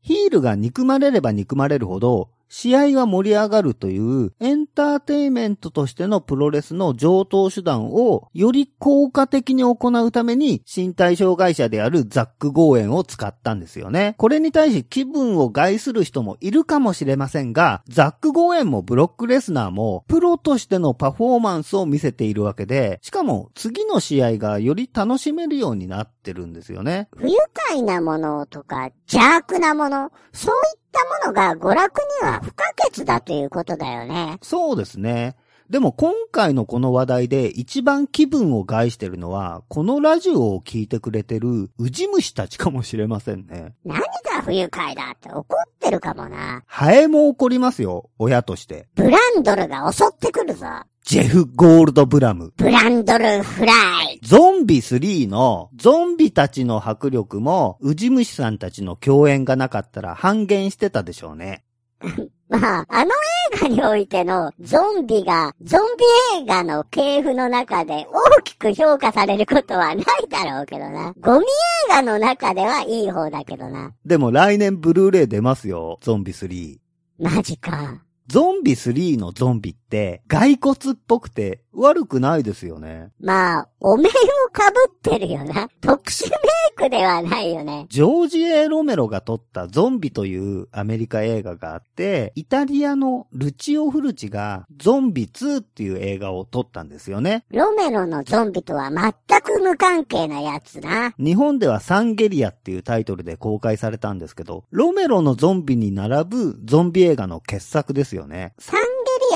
ヒールが憎まれれば憎まれるほど、試合が盛り上がるというエンターテイメントとしてのプロレスの上等手段をより効果的に行うために身体障害者であるザック・ゴーエンを使ったんですよね。これに対し気分を害する人もいるかもしれませんが、ザック・ゴーエンもブロックレスナーもプロとしてのパフォーマンスを見せているわけで、しかも次の試合がより楽しめるようになってるんですよね。不愉快なものとか邪悪なもの、そういったものが娯楽には不可欠だということだよね。そうですね。でも今回のこの話題で一番気分を害してるのは、このラジオを聞いてくれてるウジ虫たちかもしれませんね。何が不愉快だって怒ってるかもな。ハエも怒りますよ、親として。ブランドルが襲ってくるぞ。ジェフ・ゴールド・ブラム。ブランドルフライ。ゾンビ3のゾンビたちの迫力も、ウジ虫さんたちの共演がなかったら半減してたでしょうね。まあ、あの映画においてのゾンビが、ゾンビ映画の系譜の中で大きく評価されることはないだろうけどな。ゴミ映画の中ではいい方だけどな。でも来年ブルーレイ出ますよ、ゾンビ3。マジか。ゾンビ3のゾンビって、骸骨っぽくて悪くないですよね。まあ、お面をかぶってるよな。特殊メイクではないよね。ジョージ・エロメロが撮ったゾンビというアメリカ映画があって、イタリアのルチオ・フルチがゾンビ2っていう映画を撮ったんですよね。ロメロのゾンビとは全く無関係なやつな。日本ではサンゲリアっていうタイトルで公開されたんですけど、ロメロのゾンビに並ぶゾンビ映画の傑作ですよね。サン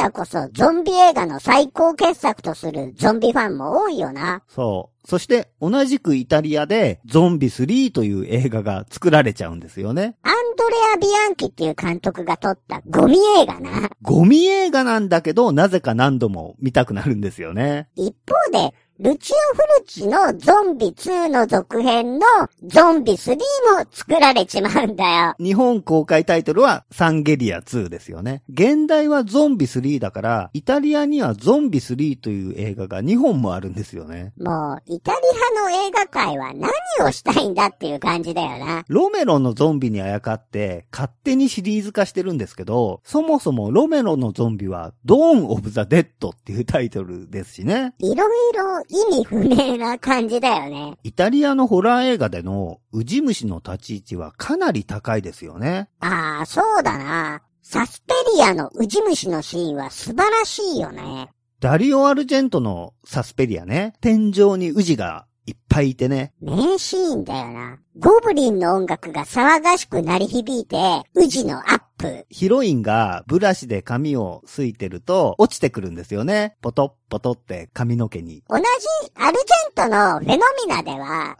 ゲリアこそゾンビ映画の最高傑作とするゾンビファンも多いよな。そう。そして同じくイタリアでゾンビ3という映画が作られちゃうんですよね。アンドレア・ビアンキっていう監督が撮ったゴミ映画な。ゴミ映画なんだけど、なぜか何度も見たくなるんですよね。一方で、ルチオ・フルチのゾンビ2の続編のゾンビ3も作られちまうんだよ。日本公開タイトルはサンゲリア2ですよね。現代はゾンビ3だから、イタリアにはゾンビ3という映画が2本もあるんですよね。もう、イタリアの映画界は何をしたいんだっていう感じだよな。ロメロのゾンビにあやかって、勝手にシリーズ化してるんですけど、そもそもロメロのゾンビは、ドーン・オブ・ザ・デッドっていうタイトルですしね。いろいろ意味不明な感じだよね。イタリアのホラー映画でのウジ虫の立ち位置はかなり高いですよね。ああ、そうだな。サスペリアのウジ虫のシーンは素晴らしいよね。ダリオ・アルジェントのサスペリアね。天井にウジがいっぱいいてね。名シーンだよな。ゴブリンの音楽が騒がしく鳴り響いて、ウジのアップ。ヒロインがブラシで髪をすいてると落ちてくるんですよね。ポトッポトって髪の毛に。同じアルジェントのフェノミナでは、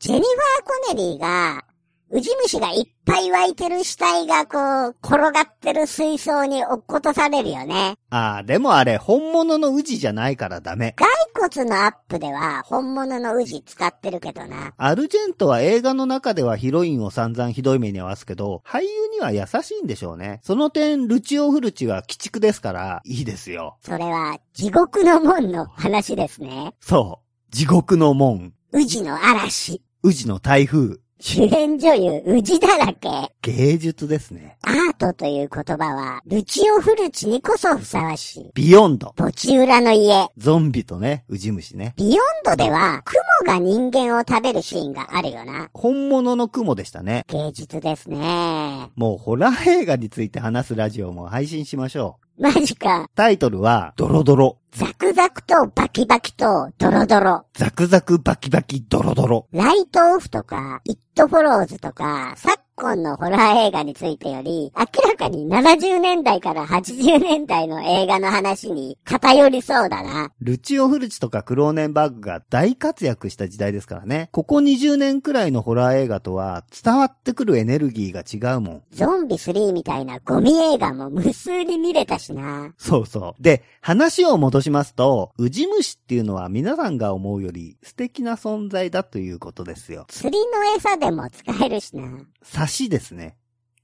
ジェニファー・コネリーが、ウジ虫がいっぱい湧いてる死体がこう、転がってる水槽に落っことされるよね。ああ、でもあれ本物のウジじゃないからダメ。骸骨のアップでは本物のウジ使ってるけどな。アルジェントは映画の中ではヒロインを散々ひどい目に遭わすけど、俳優には優しいんでしょうね。その点、ルチオ・フルチは鬼畜ですから、いいですよ。それは地獄の門の話ですね。そう。地獄の門、ウジの嵐。ウジの台風。主演女優、ウジだらけ。芸術ですね。アートという言葉は、ルチオ・フルチにこそふさわしい。ビヨンド。墓地裏の家。ゾンビとね、ウジ虫ね。ビヨンドでは、蜘蛛が人間を食べるシーンがあるよな。本物の蜘蛛でしたね。芸術ですね。もうホラー映画について話すラジオも配信しましょう。マジか。タイトルは、ドロドロ。ザクザクとバキバキとドロドロ。ザクザクバキバキドロドロ。ライトオフとか、イットフォローズとか、昨今のホラー映画についてより、明らかに70年代から80年代の映画の話に偏りそうだな。ルチオ・フルチとかクローネンバーグが大活躍した時代ですからね。ここ20年くらいのホラー映画とは伝わってくるエネルギーが違うもん。ゾンビ3みたいなゴミ映画も無数に見れたしな。そうそう。で、話を戻しますと、ウジ虫っていうのは皆さんが思うより素敵な存在だということですよ。釣りの餌でも使えるしな。刺足ですね。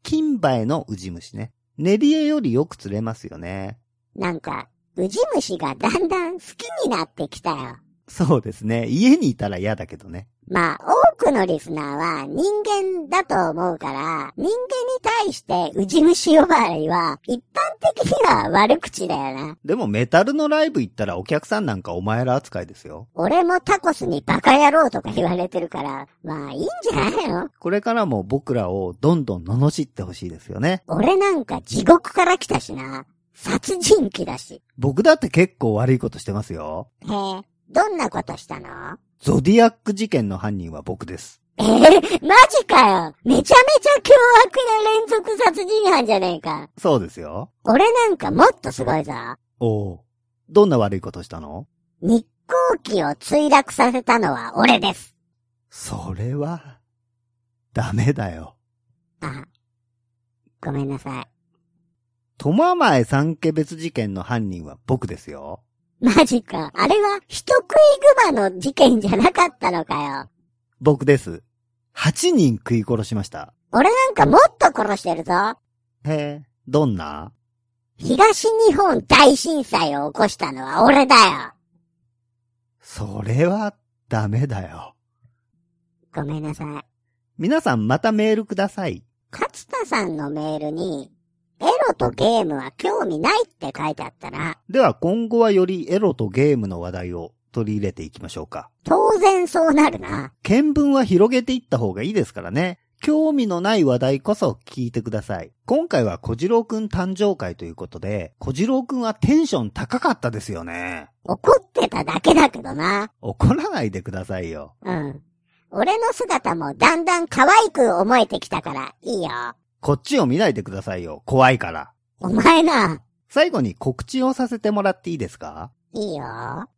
金梅のウジ虫ね。練り絵よりよく釣れますよね。なんか、ウジ虫がだんだん好きになってきたよ。そうですね。家にいたら嫌だけどね。まあ、多くのリスナーは人間だと思うから、人間に対してウジ虫呼ばわりは一般的には悪口だよな。でもメタルのライブ行ったらお客さんなんかお前ら扱いですよ。俺もタコスにバカ野郎とか言われてるから、まあいいんじゃないの？これからも僕らをどんどん罵ってほしいですよね。俺なんか地獄から来たしな。殺人鬼だし。僕だって結構悪いことしてますよ。へえ、どんなことしたの？ゾディアック事件の犯人は僕です。えー、マジかよめちゃめちゃ凶悪な連続殺人犯じゃねえか。そうですよ。俺なんかもっとすごいぞ。おお。どんな悪いことしたの？日航機を墜落させたのは俺です。それは、ダメだよ。あ、ごめんなさい。苫前三家別事件の犯人は僕ですよ。マジか。あれは人食い熊の事件じゃなかったのかよ。僕です。8人食い殺しました。俺なんかもっと殺してるぞ。へえ、どんな？東日本大震災を起こしたのは俺だよ。それは、ダメだよ。ごめんなさい。皆さんまたメールください。勝田さんのメールに、エロとゲームは興味ないって書いてあったな。では今後はよりエロとゲームの話題を取り入れていきましょうか。当然そうなるな。見聞は広げていった方がいいですからね。興味のない話題こそ聞いてください。今回は小次郎くん誕生会ということで、小次郎くんはテンション高かったですよね。怒ってただけだけどな。怒らないでくださいよ。うん。俺の姿もだんだん可愛く思えてきたから、いいよ。こっちを見ないでくださいよ。怖いから。お前な、最後に告知をさせてもらっていいですか？いいよ。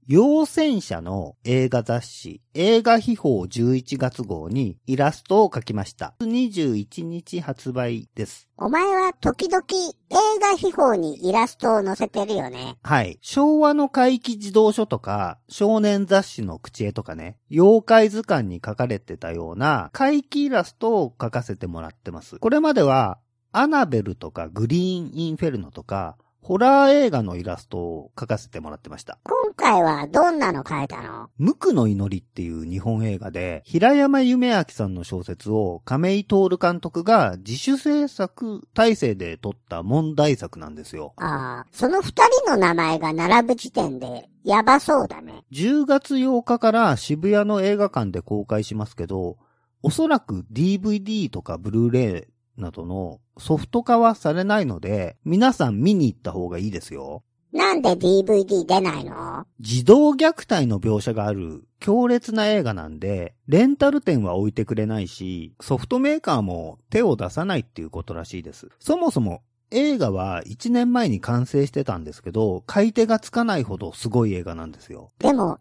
陽戦者の映画雑誌、映画秘宝11月号にイラストを描きました。21日発売です。お前は時々映画秘宝にイラストを載せてるよね。はい。昭和の怪奇児童書とか、少年雑誌の口絵とかね、妖怪図鑑に書かれてたような怪奇イラストを描かせてもらってます。これまでは、アナベルとかグリーンインフェルノとか、ホラー映画のイラストを描かせてもらってました。今回はどんなの書いたの？無垢の祈りっていう日本映画で、平山夢明さんの小説を亀井徹監督が自主制作体制で撮った問題作なんですよ。ああ、その二人の名前が並ぶ時点で、やばそうだね。10月8日から渋谷の映画館で公開しますけど、おそらく DVD とかブルーレイなどのソフト化はされないので、皆さん見に行った方がいいですよ。なんで DVD 出ないの？児童虐待の描写がある強烈な映画なんで、レンタル店は置いてくれないし、ソフトメーカーも手を出さないっていうことらしいです。そもそも映画は1年前に完成してたんですけど、買い手がつかないほどすごい映画なんですよ。でも、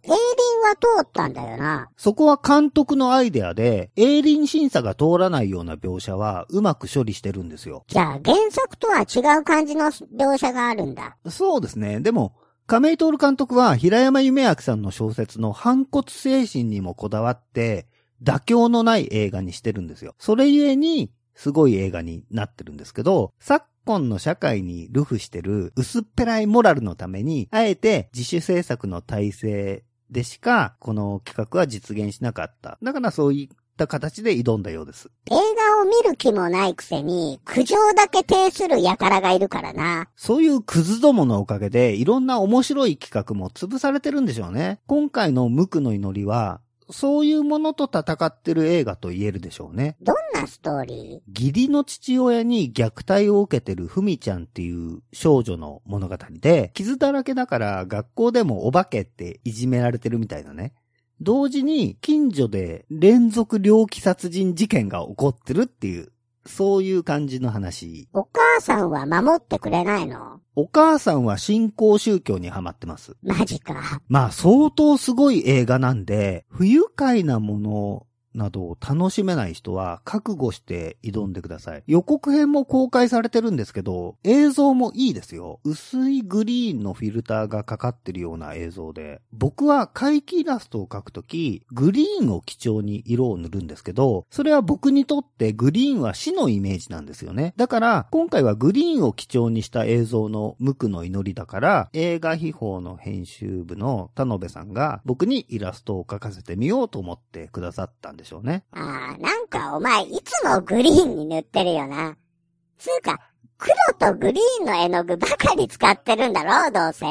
エイリンは通ったんだよな。そこは監督のアイデアで、営林審査が通らないような描写はうまく処理してるんですよ。じゃあ、原作とは違う感じの描写があるんだ。そうですね。でも、亀井徹監督は平山夢明さんの小説の反骨精神にもこだわって、妥協のない映画にしてるんですよ。それゆえに、すごい映画になってるんですけど、昨今の社会にルフしてる薄っぺらいモラルのために、あえて自主制作の体制でしか、この企画は実現しなかった。だからそういっった形で挑んだようです。映画を見る気もないくせに、苦情だけ呈する輩がいるからな。そういうクズどものおかげで、いろんな面白い企画も潰されてるんでしょうね。今回の無垢の祈りは、そういうものと戦ってる映画と言えるでしょうね。どんなストーリ義理の父親に虐待を受けてるふみちゃんっていう少女の物語で、傷だらけだから学校でもお化けっていじめられてるみたいなね。同時に近所で連続猟奇殺人事件が起こってるっていう、そういう感じの話。ーお母さんは守ってくれないの？お母さんは新興宗教にハマってます。マジか。まあ相当すごい映画なんで、不愉快なものなどを楽しめない人は覚悟して挑んでください。予告編も公開されてるんですけど、映像もいいですよ。薄いグリーンのフィルターがかかってるような映像で。僕は怪奇イラストを描くとき、グリーンを基調に色を塗るんですけど、それは僕にとってグリーンは死のイメージなんですよね。だから、今回はグリーンを基調にした映像の無垢の祈りだから、映画秘宝の編集部の田辺さんが僕にイラストを描かせてみようと思ってくださったんですしょうね。ああ、なんかお前いつもグリーンに塗ってるよな。つうか、黒とグリーンの絵の具ばかり使ってるんだろどうせ。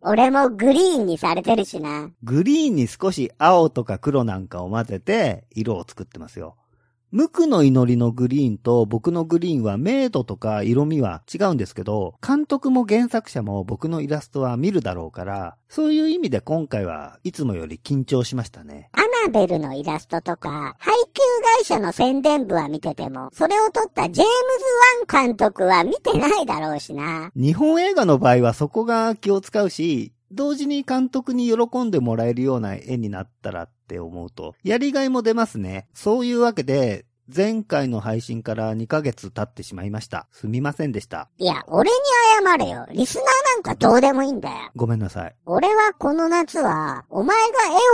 俺もグリーンにされてるしな。グリーンに少し青とか黒なんかを混ぜて色を作ってますよ。無垢の祈りのグリーンと僕のグリーンは明度とか色味は違うんですけど、監督も原作者も僕のイラストは見るだろうから、そういう意味で今回はいつもより緊張しましたね。アナベルのイラストとか、配給会社の宣伝部は見てても、それを撮ったジェームズ・ワン監督は見てないだろうしな。日本映画の場合はそこが気を使うし、同時に監督に喜んでもらえるような絵になったらって思うと、やりがいも出ますね。そういうわけで、前回の配信から2ヶ月経ってしまいました。すみませんでした。いや、俺に謝れよ。リスナーなんかどうでもいいんだよ。ごめんなさい。俺はこの夏は、お前が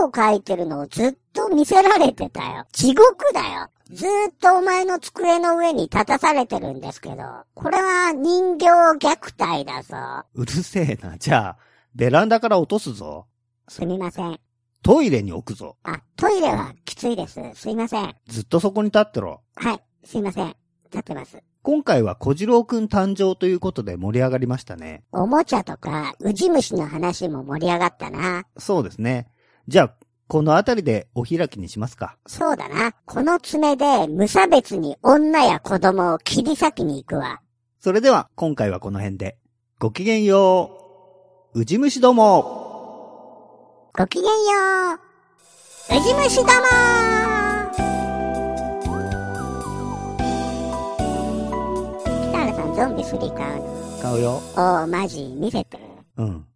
絵を描いてるのをずっと見せられてたよ。地獄だよ。ずーっとお前の机の上に立たされてるんですけど、これは人形虐待だぞ。うるせえな。じゃあ、ベランダから落とすぞ。すみません。トイレに置くぞ。あ、トイレはきついです。すいません。ずっとそこに立ってろ。はい、すいません。立ってます。今回は小次郎くん誕生ということで盛り上がりましたね。おもちゃとか、ウジ虫の話も盛り上がったな。そうですね。じゃあ、このあたりでお開きにしますか。そうだな。この爪で無差別に女や子供を切り裂きに行くわ。それでは、今回はこの辺で。ごきげんよう。うじ虫ども。ごきげんよう。ウジ虫ども北原さんゾンビ3買うの？買うよ。おー、マジ、見せて。うん。